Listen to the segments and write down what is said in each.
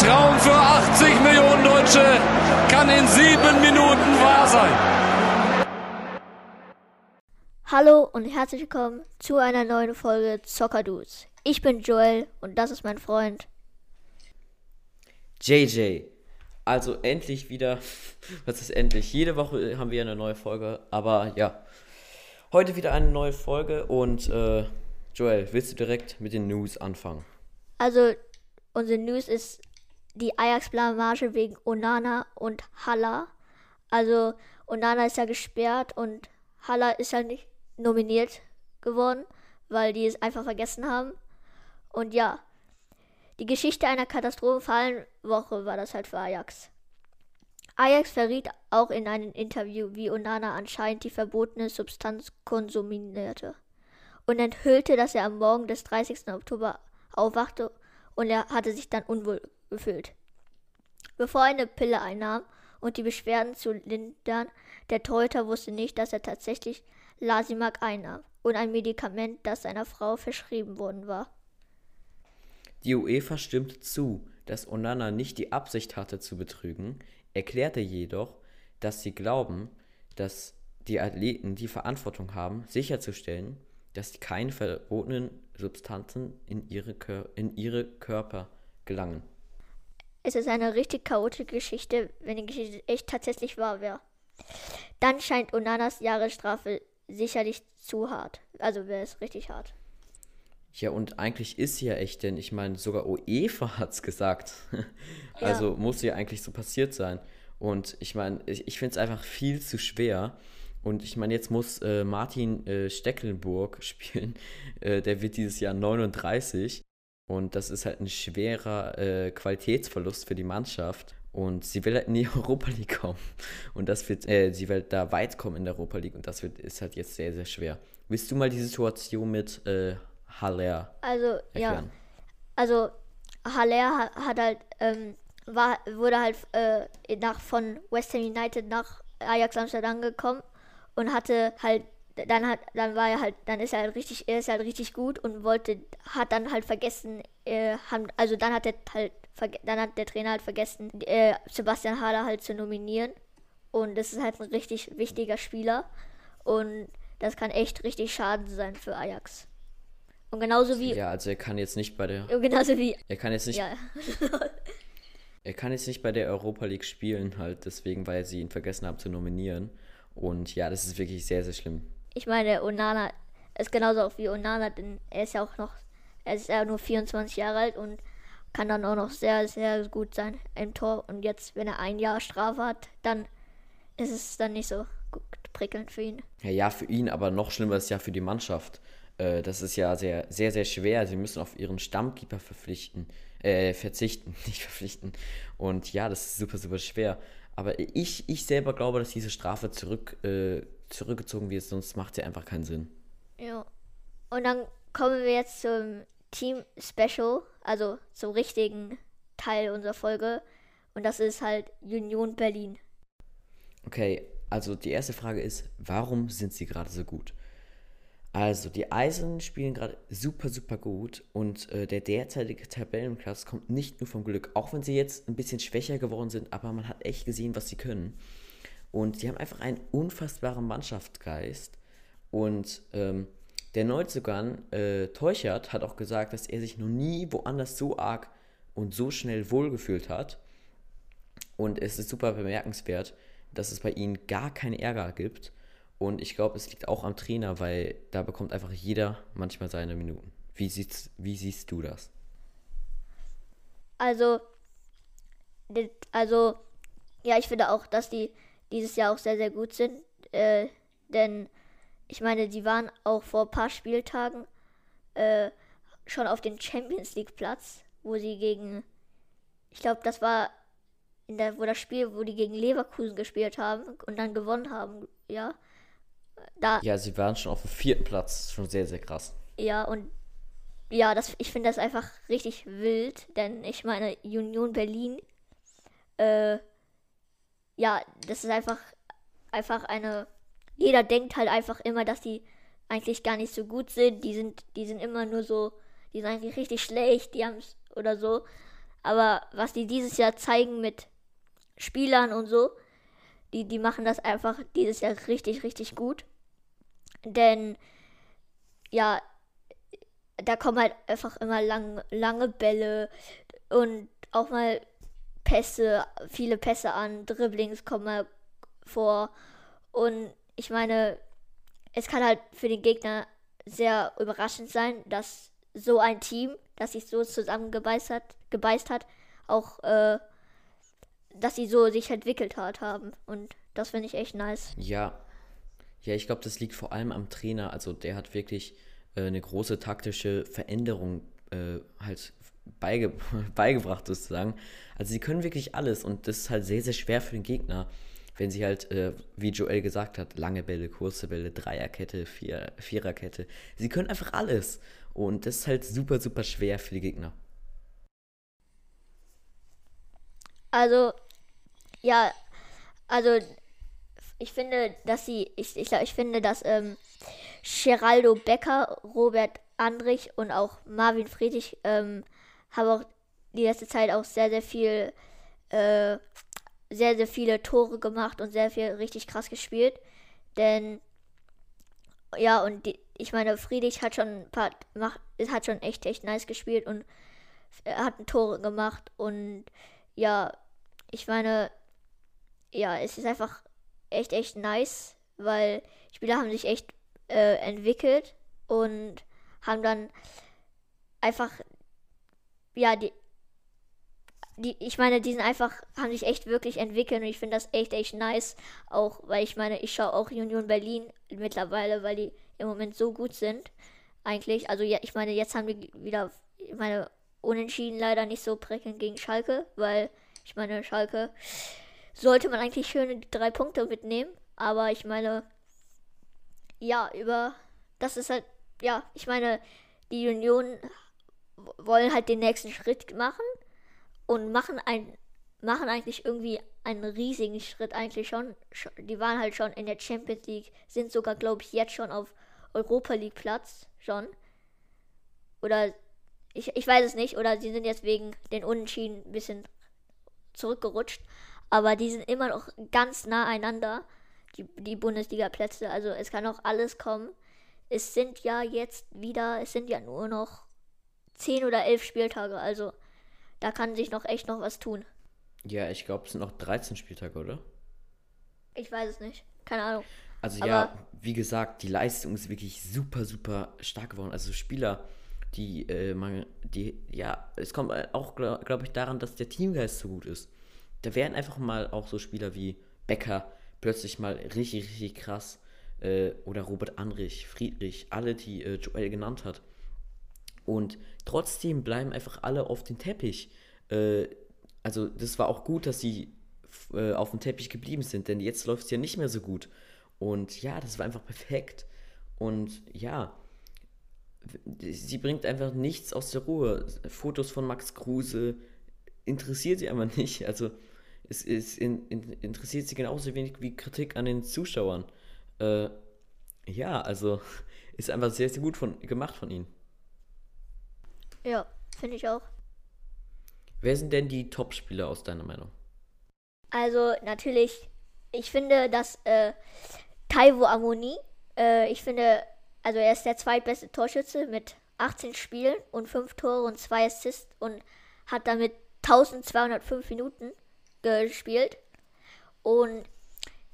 Traum für 80 Millionen Deutsche kann in sieben Minuten wahr sein. Hallo und herzlich willkommen zu einer neuen Folge Soccer Dudes. Ich bin Joel und das ist mein Freund JJ. Also endlich wieder, was ist endlich? Jede Woche haben wir eine neue Folge, aber ja, heute wieder eine neue Folge und äh, Joel, willst du direkt mit den News anfangen? Also unsere News ist die Ajax-Blamage wegen Onana und Halla. Also Onana ist ja gesperrt und Halla ist ja nicht nominiert geworden, weil die es einfach vergessen haben. Und ja, die Geschichte einer katastrophalen Woche war das halt für Ajax. Ajax verriet auch in einem Interview, wie Onana anscheinend die verbotene Substanz konsumierte und enthüllte, dass er am Morgen des 30. Oktober aufwachte und er hatte sich dann unwohl gefühlt. Bevor er eine Pille einnahm und die Beschwerden zu lindern, der Torhüter wusste nicht, dass er tatsächlich Lasimak einnahm und ein Medikament, das seiner Frau verschrieben worden war. Die UEFA stimmte zu, dass Onana nicht die Absicht hatte zu betrügen, erklärte jedoch, dass sie glauben, dass die Athleten die Verantwortung haben, sicherzustellen, dass keine verbotenen Substanzen in ihre, Kör in ihre Körper gelangen. Es ist eine richtig chaotische Geschichte, wenn die Geschichte echt tatsächlich wahr wäre. Dann scheint Onanas Jahresstrafe sicherlich zu hart. Also wäre es richtig hart. Ja, und eigentlich ist sie ja echt, denn ich meine, sogar UEFA hat es gesagt. also ja. muss ja eigentlich so passiert sein. Und ich meine, ich, ich finde es einfach viel zu schwer. Und ich meine, jetzt muss äh, Martin äh, Stecklenburg spielen. Äh, der wird dieses Jahr 39. Und das ist halt ein schwerer äh, Qualitätsverlust für die Mannschaft. Und sie will halt in die Europa League kommen. Und das wird, äh, sie will da weit kommen in der Europa League. Und das wird, ist halt jetzt sehr, sehr schwer. Willst du mal die Situation mit äh, Haller Also, erklären? ja. Also, Haller hat, hat halt, ähm, war, wurde halt äh, nach, von West Ham United nach Ajax Amsterdam gekommen und hatte halt dann hat dann war er halt dann ist er halt richtig er ist halt richtig gut und wollte hat dann halt vergessen äh, haben, also dann hat er halt dann hat der Trainer halt vergessen äh, Sebastian Hader halt zu nominieren. Und das ist halt ein richtig wichtiger Spieler. Und das kann echt richtig schaden sein für Ajax. Und genauso wie ja also er kann jetzt nicht bei der genauso wie er kann jetzt nicht ja. er kann jetzt nicht bei der Europa League spielen halt deswegen weil sie ihn vergessen haben zu nominieren. Und ja das ist wirklich sehr sehr schlimm ich meine, Onana ist genauso auch wie Onana, denn er ist ja auch noch, er ist ja nur 24 Jahre alt und kann dann auch noch sehr, sehr gut sein im Tor. Und jetzt, wenn er ein Jahr Strafe hat, dann ist es dann nicht so gut prickelnd für ihn. Ja, ja, für ihn, aber noch schlimmer ist ja für die Mannschaft. Äh, das ist ja sehr, sehr, sehr schwer. Sie müssen auf ihren Stammkeeper verpflichten, äh, verzichten, nicht verpflichten. Und ja, das ist super, super schwer. Aber ich, ich selber glaube, dass diese Strafe zurück äh, zurückgezogen wird, sonst macht sie einfach keinen Sinn. Ja. Und dann kommen wir jetzt zum Team Special, also zum richtigen Teil unserer Folge. Und das ist halt Union Berlin. Okay, also die erste Frage ist, warum sind sie gerade so gut? Also, die Eisen spielen gerade super, super gut und äh, der derzeitige Tabellenplatz kommt nicht nur vom Glück, auch wenn sie jetzt ein bisschen schwächer geworden sind, aber man hat echt gesehen, was sie können. Und die haben einfach einen unfassbaren Mannschaftsgeist. Und ähm, der Neuzugang äh, Teuchert hat auch gesagt, dass er sich noch nie woanders so arg und so schnell wohlgefühlt hat. Und es ist super bemerkenswert, dass es bei ihnen gar keinen Ärger gibt. Und ich glaube, es liegt auch am Trainer, weil da bekommt einfach jeder manchmal seine Minuten. Wie, siehst, wie siehst du das? Also, also, ja, ich finde auch, dass die dieses Jahr auch sehr, sehr gut sind. Äh, denn ich meine, die waren auch vor ein paar Spieltagen äh, schon auf dem Champions League Platz, wo sie gegen, ich glaube, das war in der, wo das Spiel, wo die gegen Leverkusen gespielt haben und dann gewonnen haben, ja. Da, ja, sie waren schon auf dem vierten Platz, schon sehr, sehr krass. Ja, und ja, das, ich finde das einfach richtig wild, denn ich meine, Union Berlin äh, ja, das ist einfach, einfach eine. Jeder denkt halt einfach immer, dass die eigentlich gar nicht so gut sind. Die sind, die sind immer nur so, die sind eigentlich richtig schlecht, die haben es oder so. Aber was die dieses Jahr zeigen mit Spielern und so, die, die machen das einfach dieses Jahr richtig, richtig gut. Denn ja, da kommen halt einfach immer lang, lange Bälle und auch mal Pässe, viele Pässe an, Dribblings kommen vor. Und ich meine, es kann halt für den Gegner sehr überraschend sein, dass so ein Team, das sich so zusammengebeißt hat, gebeißt hat, auch, äh, dass sie so sich entwickelt hat, haben. Und das finde ich echt nice. Ja. Ja, ich glaube, das liegt vor allem am Trainer. Also der hat wirklich äh, eine große taktische Veränderung äh, halt beige beigebracht sozusagen. Also sie können wirklich alles und das ist halt sehr, sehr schwer für den Gegner, wenn sie halt, äh, wie Joel gesagt hat, lange Bälle, kurze Bälle, Dreierkette, Vier, Viererkette. Sie können einfach alles und das ist halt super, super schwer für die Gegner. Also, ja, also ich finde, dass sie, ich, ich, ich finde, dass ähm, Geraldo Becker, Robert Andrich und auch Marvin Friedrich ähm, haben auch die letzte Zeit auch sehr, sehr viel, äh, sehr, sehr viele Tore gemacht und sehr viel richtig krass gespielt. Denn, ja, und die, ich meine, Friedrich hat schon ein paar, macht, hat schon echt, echt nice gespielt und er hat Tore gemacht und ja, ich meine, ja, es ist einfach echt, echt nice, weil Spieler haben sich echt äh, entwickelt und haben dann einfach, ja, die, die, ich meine, die sind einfach, haben sich echt wirklich entwickelt und ich finde das echt, echt nice. Auch, weil ich meine, ich schaue auch Union Berlin mittlerweile, weil die im Moment so gut sind. Eigentlich. Also ja, ich meine, jetzt haben die wieder, ich meine, unentschieden leider nicht so prickelnd gegen Schalke, weil ich meine, Schalke sollte man eigentlich schöne drei Punkte mitnehmen. Aber ich meine, ja, über das ist halt, ja, ich meine, die Union wollen halt den nächsten Schritt machen und machen ein machen eigentlich irgendwie einen riesigen Schritt eigentlich schon. Die waren halt schon in der Champions League, sind sogar glaube ich jetzt schon auf Europa League Platz schon. Oder ich, ich weiß es nicht, oder sie sind jetzt wegen den Unentschieden ein bisschen zurückgerutscht. Aber die sind immer noch ganz nah einander, die, die Bundesliga-Plätze. Also es kann auch alles kommen. Es sind ja jetzt wieder, es sind ja nur noch 10 oder 11 Spieltage. Also da kann sich noch echt noch was tun. Ja, ich glaube, es sind noch 13 Spieltage, oder? Ich weiß es nicht. Keine Ahnung. Also Aber ja, wie gesagt, die Leistung ist wirklich super, super stark geworden. Also Spieler, die, äh, man, die, ja, es kommt auch, glaube glaub ich, daran, dass der Teamgeist so gut ist. Da werden einfach mal auch so Spieler wie Becker plötzlich mal richtig, richtig krass. Äh, oder Robert Anrich, Friedrich, alle, die äh, Joel genannt hat. Und trotzdem bleiben einfach alle auf dem Teppich. Äh, also, das war auch gut, dass sie äh, auf dem Teppich geblieben sind, denn jetzt läuft es ja nicht mehr so gut. Und ja, das war einfach perfekt. Und ja, sie bringt einfach nichts aus der Ruhe. Fotos von Max Kruse interessiert sie einfach nicht. Also es, es in, in, interessiert sie genauso wenig wie Kritik an den Zuschauern. Äh, ja, also ist einfach sehr, sehr gut von, gemacht von ihnen. Ja, finde ich auch. Wer sind denn die Top-Spieler aus deiner Meinung? Also natürlich, ich finde, dass äh, Taiwo Amoni, äh, ich finde, also er ist der zweitbeste Torschütze mit 18 Spielen und 5 Tore und 2 Assists und hat damit 1205 Minuten gespielt. Und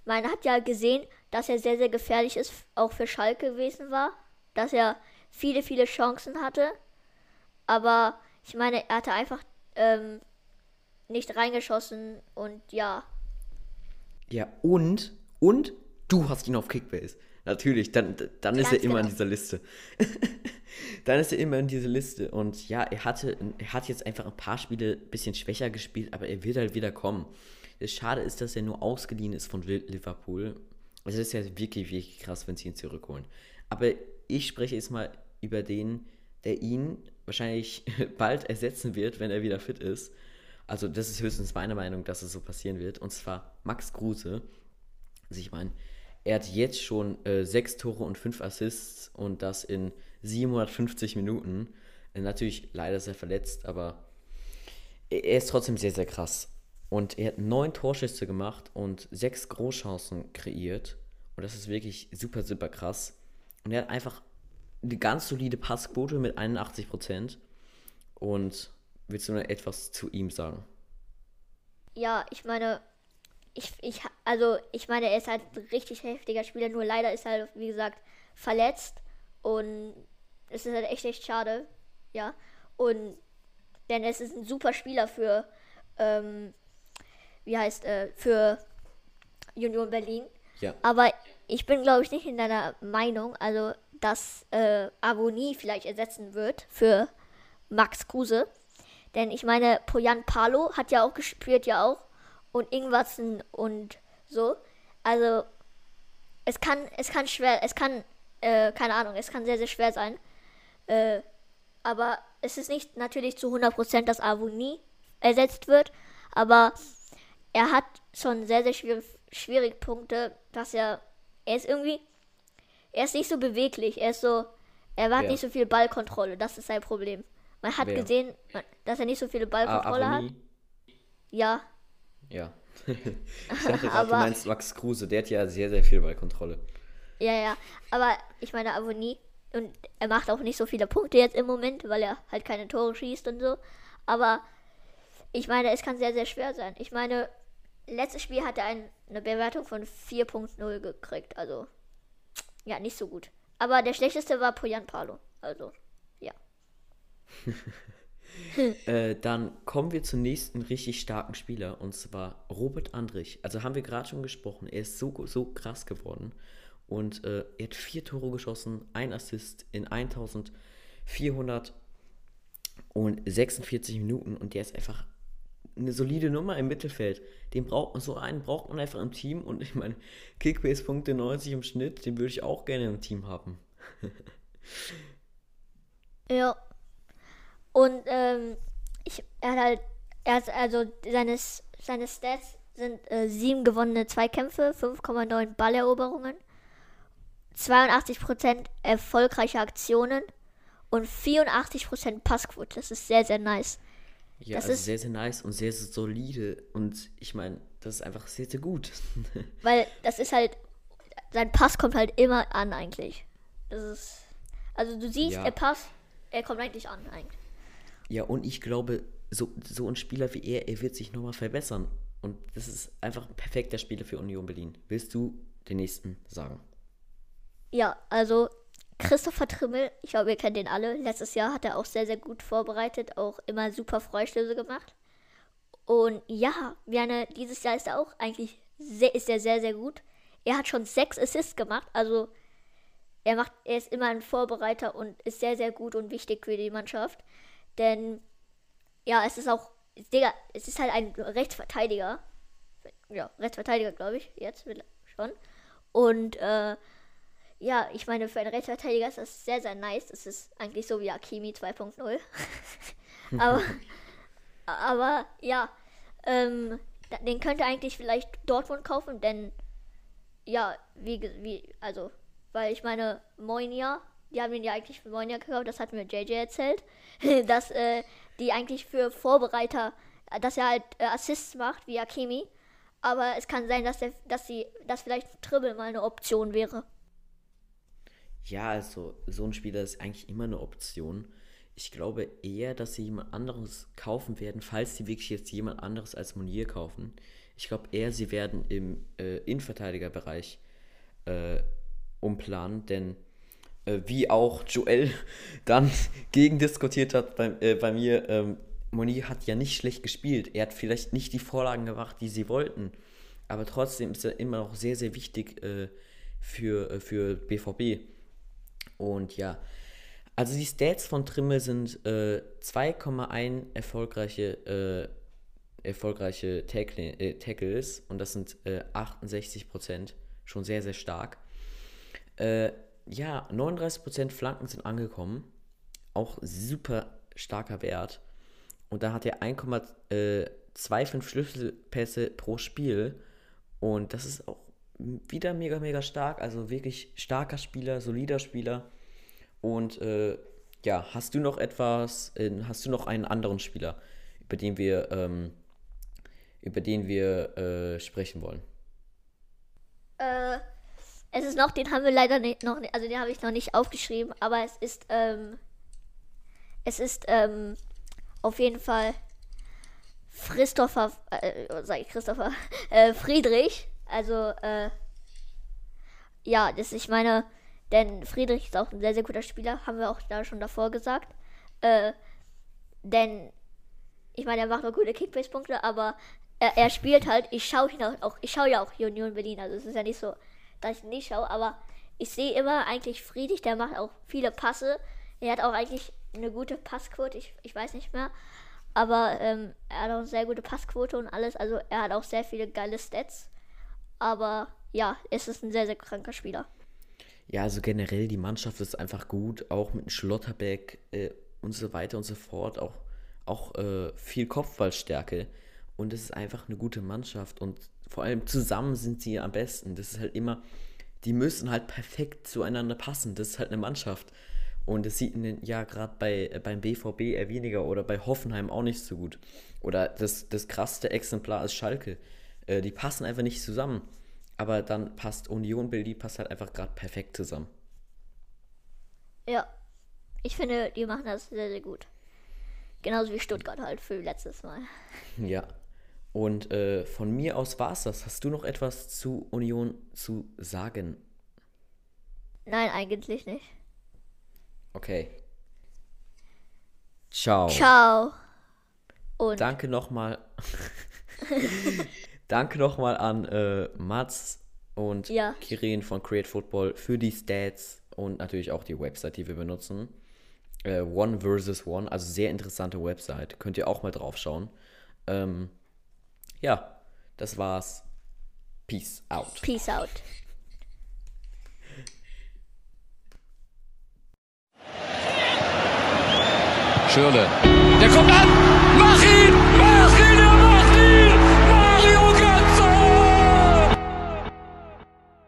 man hat ja gesehen, dass er sehr, sehr gefährlich ist, auch für Schalke gewesen war. Dass er viele, viele Chancen hatte. Aber ich meine, er hatte einfach ähm, nicht reingeschossen und ja. Ja, und, und du hast ihn auf Kickbase. Natürlich, dann, dann ist er immer genau. in dieser Liste. dann ist er immer in dieser Liste. Und ja, er hatte, er hat jetzt einfach ein paar Spiele ein bisschen schwächer gespielt, aber er wird halt wieder kommen. Das Schade ist, dass er nur ausgeliehen ist von Liverpool. Also das ist ja wirklich, wirklich krass, wenn sie ihn zurückholen. Aber ich spreche jetzt mal über den, der ihn wahrscheinlich bald ersetzen wird, wenn er wieder fit ist. Also das ist höchstens meine Meinung, dass es so passieren wird. Und zwar Max Kruse. Also ich meine, er hat jetzt schon äh, sechs Tore und fünf Assists und das in 750 Minuten. Äh, natürlich, leider er verletzt, aber er ist trotzdem sehr, sehr krass. Und er hat neun Torschüsse gemacht und sechs Großchancen kreiert. Und das ist wirklich super, super krass. Und er hat einfach eine ganz solide Passquote mit 81%. Und willst du noch etwas zu ihm sagen? Ja, ich meine, ich, ich, also ich meine, er ist halt ein richtig heftiger Spieler, nur leider ist er halt, wie gesagt, verletzt. Und es ist halt echt, echt schade. Ja. Und denn es ist ein super Spieler für, ähm, wie heißt, äh, für Union Berlin. Ja. Aber ich bin, glaube ich, nicht in deiner Meinung, also dass äh, Avonie vielleicht ersetzen wird für Max Kruse. Denn ich meine, Poyan Palo hat ja auch gespielt, ja auch. Und Ingwatzen und so. Also, es kann, es kann schwer, es kann, äh, keine Ahnung, es kann sehr, sehr schwer sein. Äh, aber es ist nicht natürlich zu 100%, dass Avonie ersetzt wird. Aber er hat schon sehr, sehr schwierig, schwierig Punkte, dass er, er ist irgendwie, er ist nicht so beweglich. Er ist so, er hat Wer? nicht so viel Ballkontrolle. Das ist sein Problem. Man hat Wer? gesehen, dass er nicht so viele Ah, Ballkontrolle hat. Avonie? Ja, Ja. ich dachte gerade, du meinst Max Kruse. Der hat ja sehr, sehr viel Ballkontrolle. ja, ja. Aber ich meine, Avonie, und er macht auch nicht so viele Punkte jetzt im Moment, weil er halt keine Tore schießt und so. Aber ich meine, es kann sehr, sehr schwer sein. Ich meine, letztes Spiel hat er ein, eine Bewertung von 4.0 gekriegt. Also, ja, nicht so gut. Aber der schlechteste war Poyan Palo. Also, ja. Äh, dann kommen wir zum nächsten richtig starken Spieler und zwar Robert Andrich. Also haben wir gerade schon gesprochen, er ist so, so krass geworden und äh, er hat vier Tore geschossen, ein Assist in 1446 Minuten und der ist einfach eine solide Nummer im Mittelfeld. Den braucht man so einen braucht man einfach im Team und ich meine Kickbase Punkte 90 im Schnitt, den würde ich auch gerne im Team haben. Ja. Und ähm, ich, er hat halt, er hat also seine, seine Stats sind äh, sieben gewonnene Zweikämpfe, 5,9 Balleroberungen, 82% erfolgreiche Aktionen und 84% Passquote. Das ist sehr, sehr nice. Ja, Das also ist- sehr, sehr nice und sehr, sehr solide und ich meine, das ist einfach sehr, sehr gut. Weil das ist halt, sein Pass kommt halt immer an eigentlich. Das ist, also du siehst, Ja. er passt, er kommt eigentlich an eigentlich. Ja, und ich glaube, so, so ein Spieler wie er, er wird sich nochmal verbessern. Und das ist einfach ein perfekter Spieler für Union Berlin. Willst du den nächsten sagen? Ja, also Christopher Trimmel, ich glaube, ihr kennt den alle. Letztes Jahr hat er auch sehr, sehr gut vorbereitet, auch immer super Freistöße gemacht. Und ja, Bjarne, dieses Jahr ist er auch eigentlich sehr, ist er sehr, sehr gut. Er hat schon sechs Assists gemacht, also er macht, er ist immer ein Vorbereiter und ist sehr, sehr gut und wichtig für die Mannschaft. Denn ja, es ist auch, Digga, es ist halt ein Rechtsverteidiger. Ja, Rechtsverteidiger, glaube ich, jetzt schon. Und äh, ja, ich meine, für einen Rechtsverteidiger ist das sehr, sehr nice. Das ist eigentlich so wie Akimi 2.0. aber, aber ja, ähm, den könnte eigentlich vielleicht Dortmund kaufen, denn ja, wie, wie, also, weil ich meine, Moinia, die haben ihn ja eigentlich für Moinia gekauft, das hat mir JJ erzählt, dass äh, die eigentlich für Vorbereiter, dass er halt äh, Assists macht, wie Akimi. Aber es kann sein, dass, der, dass, sie, dass vielleicht Dribble mal eine Option wäre. Ja, also so ein Spieler ist eigentlich immer eine Option. Ich glaube eher, dass sie jemand anderes kaufen werden, falls sie wirklich jetzt jemand anderes als Monier kaufen. Ich glaube eher, sie werden im äh, Innenverteidigerbereich äh, umplanen, denn äh, wie auch Joel dann gegen diskutiert hat bei, äh, bei mir, ähm, Monier hat ja nicht schlecht gespielt. Er hat vielleicht nicht die Vorlagen gemacht, die sie wollten, aber trotzdem ist er immer noch sehr, sehr wichtig äh, für, äh, für BVB. Und ja, also die Stats von Trimmel sind äh, 2,1 erfolgreiche, äh, erfolgreiche Tackle, äh, Tackles und das sind äh, 68%, schon sehr, sehr stark. Äh, ja, 39% Flanken sind angekommen, auch super starker Wert. Und da hat er 1,25 Schlüsselpässe pro Spiel und das ist auch wieder mega, mega stark. Also wirklich starker Spieler, solider Spieler. Und äh, ja, hast du noch etwas, hast du noch einen anderen Spieler, über den wir, ähm, über den wir äh, sprechen wollen? Äh, es ist noch, den haben wir leider nicht, noch also den habe ich noch nicht aufgeschrieben, aber es ist, ähm, es ist, ähm, auf jeden Fall Christopher, äh, sag ich Christopher, äh, Friedrich, also, äh, ja, das, ich meine, denn Friedrich ist auch ein sehr, sehr guter Spieler, haben wir auch da schon davor gesagt, äh, denn, ich meine, er macht auch gute Kickbase-Punkte, aber er, er spielt halt, ich schaue ihn auch, ich schaue ja auch Union Berlin, also es ist ja nicht so, dass ich nicht schaue, aber ich sehe immer eigentlich Friedrich, der macht auch viele Passe. Er hat auch eigentlich eine gute Passquote, ich, ich weiß nicht mehr. Aber ähm, er hat auch eine sehr gute Passquote und alles. Also er hat auch sehr viele geile Stats. Aber ja, es ist ein sehr, sehr kranker Spieler. Ja, also generell die Mannschaft ist einfach gut, auch mit Schlotterbeck äh, und so weiter und so fort. Auch, auch äh, viel Kopfballstärke. Und es ist einfach eine gute Mannschaft. Und vor allem zusammen sind sie am besten. Das ist halt immer, die müssen halt perfekt zueinander passen. Das ist halt eine Mannschaft. Und das sieht man ja gerade bei, äh, beim BVB eher weniger oder bei Hoffenheim auch nicht so gut. Oder das, das krasseste Exemplar ist Schalke. Äh, die passen einfach nicht zusammen. Aber dann passt Union Berlin passt halt einfach gerade perfekt zusammen. Ja, ich finde, die machen das sehr, sehr gut. Genauso wie Stuttgart halt für letztes Mal. Ja. Und äh, von mir aus war es das. Hast du noch etwas zu Union zu sagen? Nein, eigentlich nicht. Okay. Ciao. Ciao. Und Danke nochmal. Danke nochmal an äh, Mats und Ja. Kirin von Create Football für die Stats und natürlich auch die Website, die wir benutzen. Äh, One versus One, also sehr interessante Website. Könnt ihr auch mal drauf schauen. Ähm, ja, das war's. Peace out. Peace out. Schürle. Der kommt an. Mach ihn!